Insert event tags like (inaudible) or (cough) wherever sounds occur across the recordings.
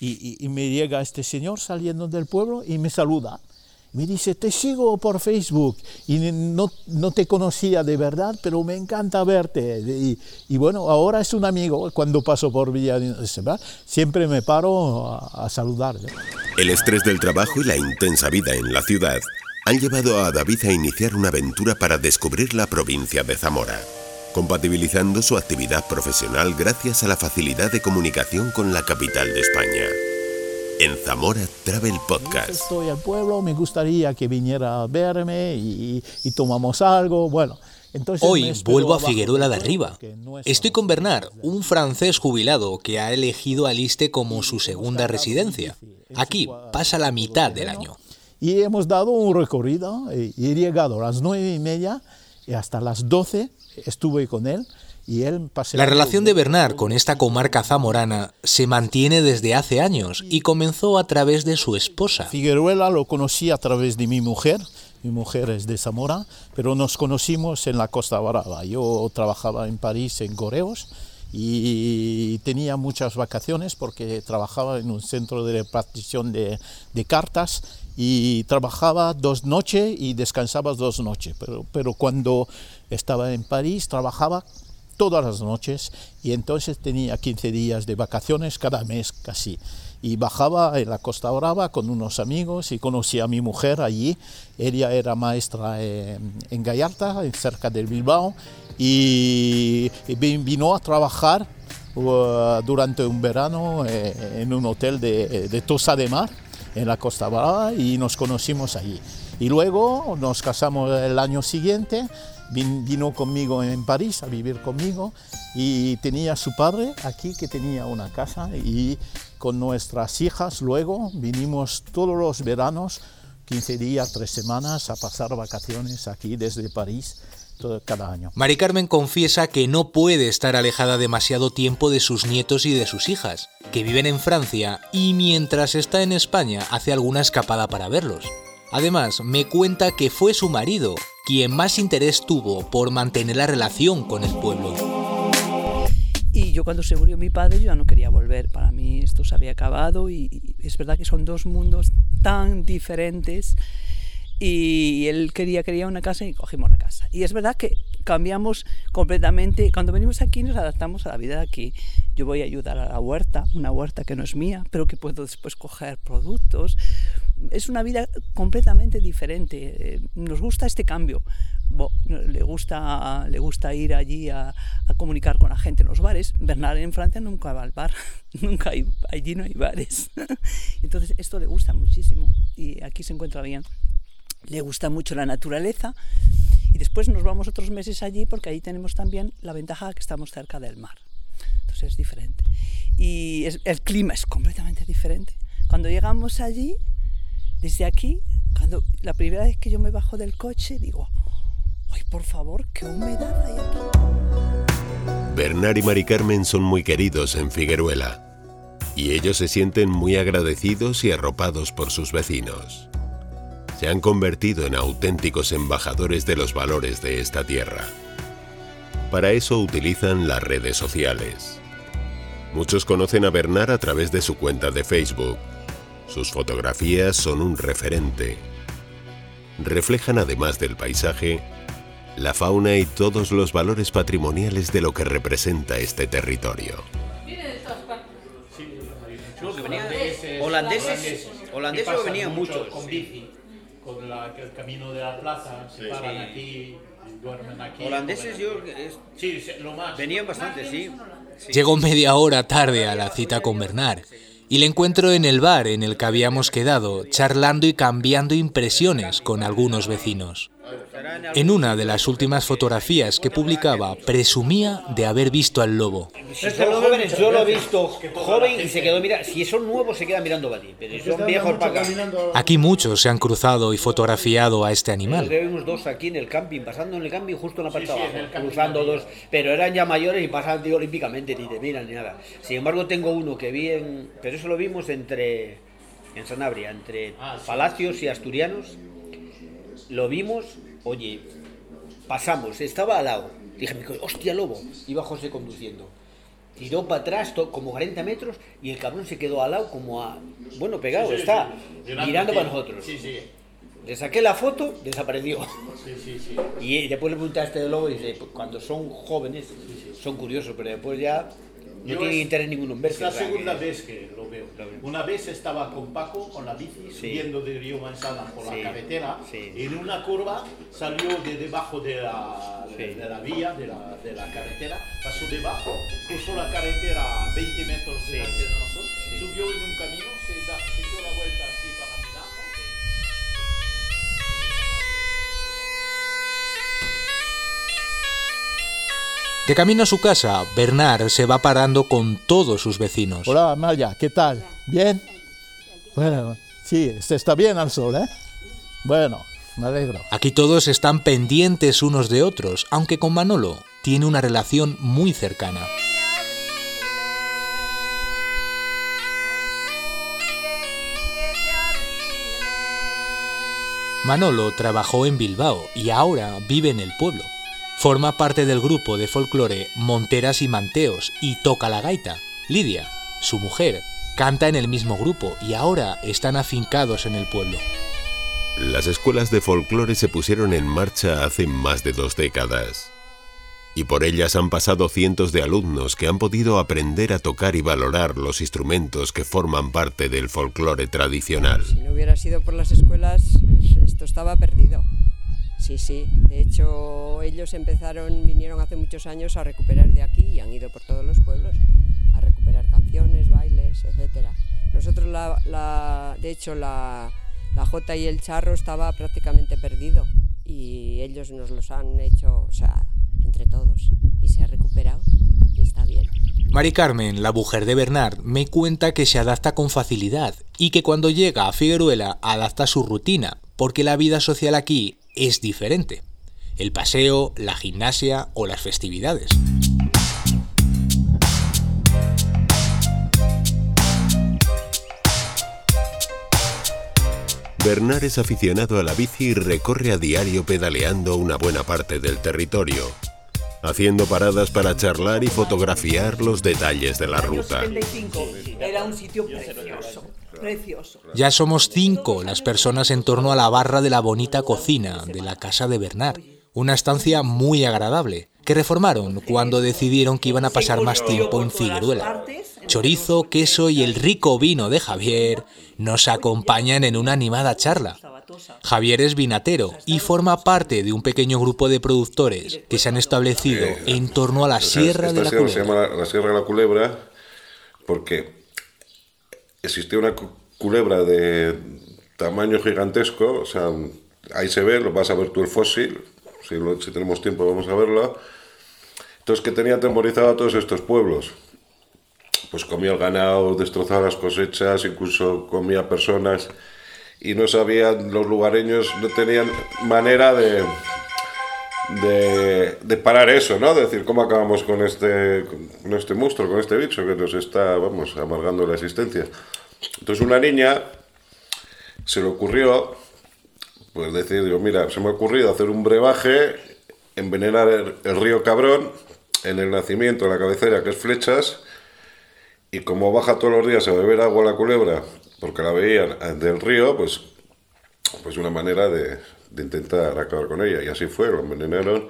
y, me llega este señor saliendo del pueblo y me saluda. Me dice, te sigo por Facebook y no, no te conocía de verdad, pero me encanta verte. Y, bueno, ahora es un amigo. Cuando paso por Villa siempre me paro a, a saludarle. El estrés del trabajo y la intensa vida en la ciudad han llevado a David a iniciar una aventura para descubrir la provincia de Zamora, compatibilizando su actividad profesional gracias a la facilidad de comunicación con la capital de España en Zamora Travel Podcast. Estoy al pueblo, me gustaría que viniera a verme y, tomamos algo. Bueno, entonces Hoy vuelvo a Figueruela de Arriba. Estoy con Bernard, un francés jubilado que ha elegido Aliste como su segunda residencia. Aquí pasa la mitad del año. Y hemos dado un recorrido y he llegado a las nueve y media y hasta las doce estuve con él la relación de Bernard con esta comarca zamorana se mantiene desde hace años y comenzó a través de su esposa. Figueruela lo conocí a través de mi mujer, mi mujer es de Zamora, pero nos conocimos en la Costa Brava. Yo trabajaba en París en Correos y tenía muchas vacaciones porque trabajaba en un centro de repartición de, cartas y trabajaba dos noches y descansaba dos noches, pero, pero cuando estaba en París trabajaba todas las noches y entonces tenía 15 días de vacaciones cada mes casi. Y bajaba en la Costa Brava con unos amigos y conocí a mi mujer allí. Ella era maestra en, Gallarta, cerca del Bilbao, y vino a trabajar uh, durante un verano eh, en un hotel de, de Tosa de Mar, en la Costa Brava, y nos conocimos allí. Y luego nos casamos el año siguiente vino conmigo en París a vivir conmigo y tenía su padre aquí que tenía una casa y con nuestras hijas luego vinimos todos los veranos, 15 días, 3 semanas a pasar vacaciones aquí desde París todo, cada año. Mari Carmen confiesa que no puede estar alejada demasiado tiempo de sus nietos y de sus hijas, que viven en Francia y mientras está en España hace alguna escapada para verlos. Además, me cuenta que fue su marido quien más interés tuvo por mantener la relación con el pueblo. Y yo cuando se murió mi padre yo ya no quería volver, para mí esto se había acabado y, es verdad que son dos mundos tan diferentes y él quería, quería una casa y cogimos la casa. Y es verdad que cambiamos completamente, cuando venimos aquí nos adaptamos a la vida de aquí. Yo voy a ayudar a la huerta, una huerta que no es mía, pero que puedo después coger productos, es una vida completamente diferente. Eh, nos gusta este cambio. le, gusta, le gusta ir allí a, comunicar con la gente en los bares. Bernard en Francia nunca va al bar, (laughs) nunca hay, allí no hay bares. (laughs) Entonces esto le gusta muchísimo y aquí se encuentra bien. Le gusta mucho la naturaleza y después nos vamos otros meses allí porque allí tenemos también la ventaja que estamos cerca del mar. Entonces es diferente. Y el clima es completamente diferente. Cuando llegamos allí desde aquí, cuando la primera vez que yo me bajo del coche, digo, ¡ay, por favor, qué humedad hay aquí! Bernard y Mari Carmen son muy queridos en Figueruela y ellos se sienten muy agradecidos y arropados por sus vecinos. Se han convertido en auténticos embajadores de los valores de esta tierra. Para eso utilizan las redes sociales. Muchos conocen a Bernard a través de su cuenta de Facebook sus fotografías son un referente. Reflejan además del paisaje, la fauna y todos los valores patrimoniales de lo que representa este territorio. Holandeses, holandeses venían muchos. Con bici, con el camino de la plaza, se paran aquí, duermen aquí. Holandeses yo, sí, lo más. venían bastante, sí. Llegó media hora tarde a la cita con Bernard y le encuentro en el bar en el que habíamos quedado, charlando y cambiando impresiones con algunos vecinos. En una de las últimas fotografías que publicaba, presumía de haber visto al lobo. Son jóvenes, yo lo he visto joven y se quedó mira, si son nuevos se quedan mirando para ti, pero son viejos para Aquí muchos se han cruzado y fotografiado a este animal. Vimos dos aquí en el camping, pasando en el camping justo en la parte abajo, cruzando dos, pero eran ya mayores y pasaban tío, olímpicamente, ni te miran ni nada. Sin embargo tengo uno que vi en, pero eso lo vimos entre, en Sanabria, entre ah, Palacios y Asturianos, lo vimos Oye, pasamos, estaba al lado. Dije, hostia, lobo. Iba José conduciendo. tiró para atrás como 40 metros y el cabrón se quedó al lado como a... Bueno, pegado, está, mirando para nosotros. Sí, sí. Le saqué la foto, desapareció. Sí, sí, sí. Y después le pregunté a este de lobo y dice, "Pues cuando son jóvenes son curiosos, pero después ya no Yo tienen es- interés ninguno en verse. Es la segunda que- vez que lo veo. Una vez estaba con Paco con la bici subiendo de Río Manzana por Sí, la carretera sí. y en una curva salió de debajo de la, Sí. de la vía, de la, de la carretera, pasó debajo, cruzó la carretera a 20 metros Sí. delante de nosotros, Sí. subió en un camino, se, De camino a su casa, Bernard se va parando con todos sus vecinos. Hola Amalia, ¿qué tal? ¿Bien? Bueno, sí, se está bien al sol, ¿eh? Bueno, me alegro. Aquí todos están pendientes unos de otros, aunque con Manolo tiene una relación muy cercana. Manolo trabajó en Bilbao y ahora vive en el pueblo. Forma parte del grupo de folclore Monteras y Manteos y toca la gaita. Lidia, su mujer, canta en el mismo grupo y ahora están afincados en el pueblo. Las escuelas de folclore se pusieron en marcha hace más de dos décadas. Y por ellas han pasado cientos de alumnos que han podido aprender a tocar y valorar los instrumentos que forman parte del folclore tradicional. Si no hubiera sido por las escuelas, esto estaba perdido. Sí, sí. De hecho, ellos empezaron, vinieron hace muchos años a recuperar de aquí y han ido por todos los pueblos a recuperar canciones, bailes, etcétera. Nosotros, la, la- de hecho, la, la Jota y el Charro estaba prácticamente perdido y ellos nos los han hecho, o sea, entre todos y se ha recuperado y está bien. Mari Carmen, la mujer de Bernard, me cuenta que se adapta con facilidad y que cuando llega a Figueruela adapta su rutina, porque la vida social aquí es diferente. El paseo, la gimnasia o las festividades. Bernard es aficionado a la bici y recorre a diario pedaleando una buena parte del territorio, haciendo paradas para charlar y fotografiar los detalles de la ruta. Era un sitio precioso, precioso. Ya somos cinco las personas en torno a la barra de la bonita cocina de la casa de Bernard, una estancia muy agradable, que reformaron cuando decidieron que iban a pasar más tiempo en Figueruela. Chorizo, queso y el rico vino de Javier nos acompañan en una animada charla. Javier es vinatero y forma parte de un pequeño grupo de productores que se han establecido en torno a la Sierra de Esta la sierra se Culebra. llama la, la Sierra de la Culebra porque existía una cu- culebra de tamaño gigantesco, o sea, ahí se ve, lo vas a ver tú el fósil, si, lo- si tenemos tiempo vamos a verlo. Entonces, que tenía atemorizado a todos estos pueblos. Pues comía el ganado, destrozaba las cosechas, incluso comía personas y no sabían, los lugareños no tenían manera de, de, parar eso, ¿no? De decir, ¿cómo acabamos con este, con este monstruo, con este bicho que nos está, vamos, amargando la existencia? Entonces una niña se le ocurrió, pues decir, digo, mira, se me ha ocurrido hacer un brebaje, envenenar el, el río Cabrón, en el nacimiento, en la cabecera, que es Flechas, y como baja todos los días a beber agua la culebra, porque la veían del río, pues, pues una manera de, de intentar acabar con ella. Y así fue, lo envenenaron.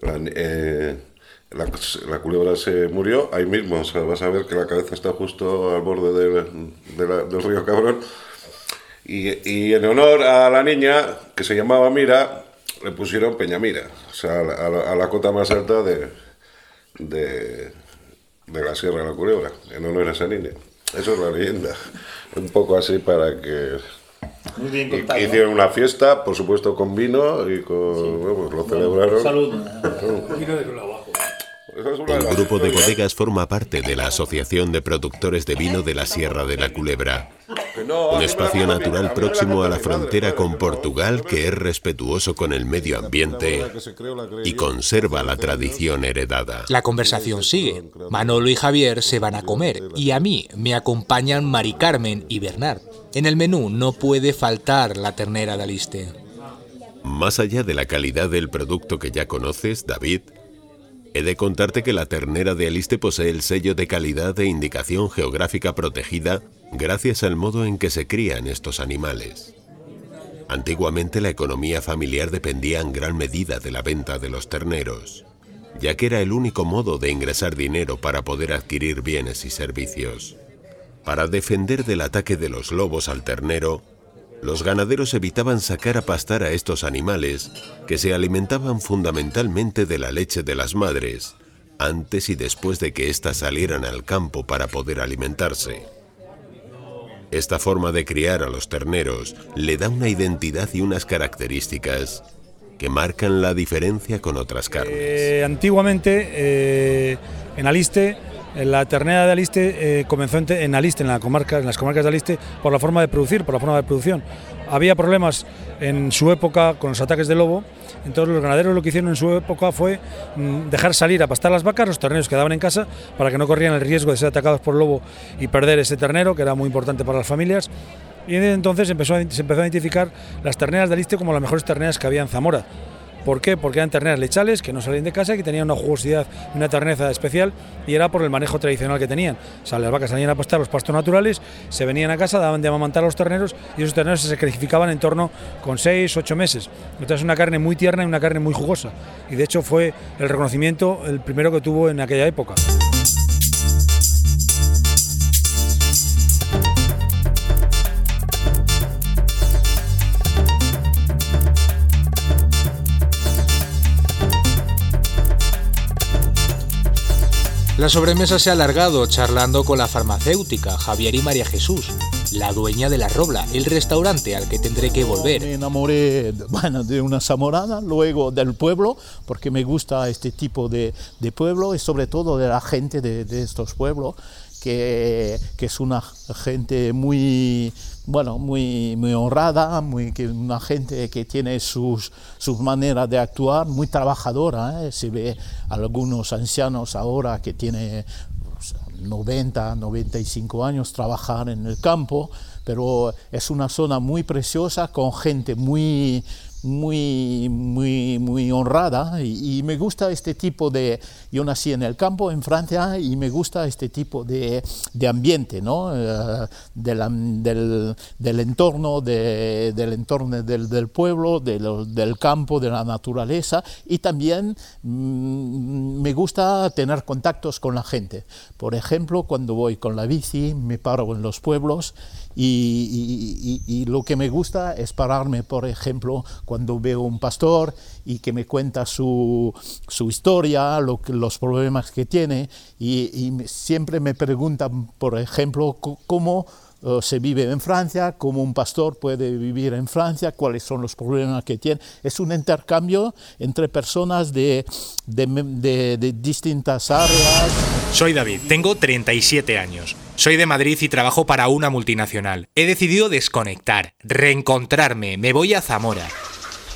La, eh, la, culebra se murió ahí mismo, o sea, vas a ver que la cabeza está justo al borde del, río Cabrón. Y, y en honor a la niña, que se llamaba Mira, le pusieron Peñamira, o sea, a a la cota más alta de, de, de la Sierra de la Culebra, en honor a esa niña. Eso es la leyenda. Un poco así para que... Muy bien y- contado. hicieron una fiesta, por supuesto con vino, y con, bueno, lo celebraron. Salud. De El grupo de bodegas forma parte de la Asociación de Productores de Vino de la Sierra de la Culebra, un espacio natural próximo a la frontera con Portugal que es respetuoso con el medio ambiente y conserva la tradición heredada. La conversación sigue. Manolo y Javier se van a comer y a mí me acompañan Mari Carmen y Bernard. En el menú no puede faltar la ternera de Aliste. Más allá de la calidad del producto que ya conoces, David, He de contarte que la ternera de Aliste posee el sello de calidad de indicación geográfica protegida gracias al modo en que se crían estos animales. Antiguamente la economía familiar dependía en gran medida de la venta de los terneros, ya que era el único modo de ingresar dinero para poder adquirir bienes y servicios. Para defender del ataque de los lobos al ternero, los ganaderos evitaban sacar a pastar a estos animales que se alimentaban fundamentalmente de la leche de las madres, antes y después de que éstas salieran al campo para poder alimentarse. Esta forma de criar a los terneros le da una identidad y unas características que marcan la diferencia con otras carnes. Eh, antiguamente, eh, en Aliste, la ternera de Aliste eh, comenzó en, Aliste, en, la comarca, las comarcas de Aliste, por la forma de producir, por la forma de producción. Había problemas en su época con los ataques de lobo, entonces los ganaderos lo que hicieron en su época fue mm, dejar salir a pastar las vacas, los terneros quedaban en casa para que no corrieran el riesgo de ser atacados por lobo y perder ese ternero, que era muy importante para las familias. Y entonces empezó se empezó a identificar las terneras de Aliste como las mejores terneras que había en Zamora. ¿Por qué? Porque eran terneras lechales que no salían de casa, que tenían una jugosidad, una terneza especial y era por el manejo tradicional que tenían. O sea, las vacas salían a pastar los pastos naturales, se venían a casa, daban de amamantar a los terneros y esos terneros se sacrificaban en torno con 6, 8 meses. Entonces una carne muy tierna y una carne muy jugosa. Y de hecho fue el reconocimiento el primero que tuvo en aquella época. La sobremesa se ha alargado charlando con la farmacéutica Javier y María Jesús, la dueña de La Robla, el restaurante al que tendré que volver. Me enamoré bueno, de una zamorana, luego del pueblo, porque me gusta este tipo de, de pueblo y sobre todo de la gente de, de estos pueblos que, es una gente muy, bueno, muy, muy honrada, muy, una gente que tiene sus, sus maneras de actuar, muy trabajadora. ¿eh? Se ve algunos ancianos ahora que tienen 90, 95 años trabajar en el campo, pero es una zona muy preciosa con gente muy, muy, muy, muy honrada y, me gusta este tipo de, yo nací en el campo en Francia y me gusta este tipo de, de ambiente, ¿no? Eh, del, del, entorno, del entorno del, del pueblo, del campo, de la naturaleza y también mm, me gusta tener contactos con la gente. Por ejemplo, cuando voy con la bici, me paro en los pueblos y, lo que me gusta es pararme, por ejemplo, cuando veo un pastor y que me cuenta su, su historia, los problemas que tiene, y, siempre me preguntan, por ejemplo, cómo eh, se vive en Francia, cómo un pastor puede vivir en Francia, cuáles son los problemas que tiene. Es un intercambio entre personas de, de, de distintas áreas. Soy David, tengo 37 años. Soy de Madrid y trabajo para una multinacional. He decidido desconectar, reencontrarme, me voy a Zamora.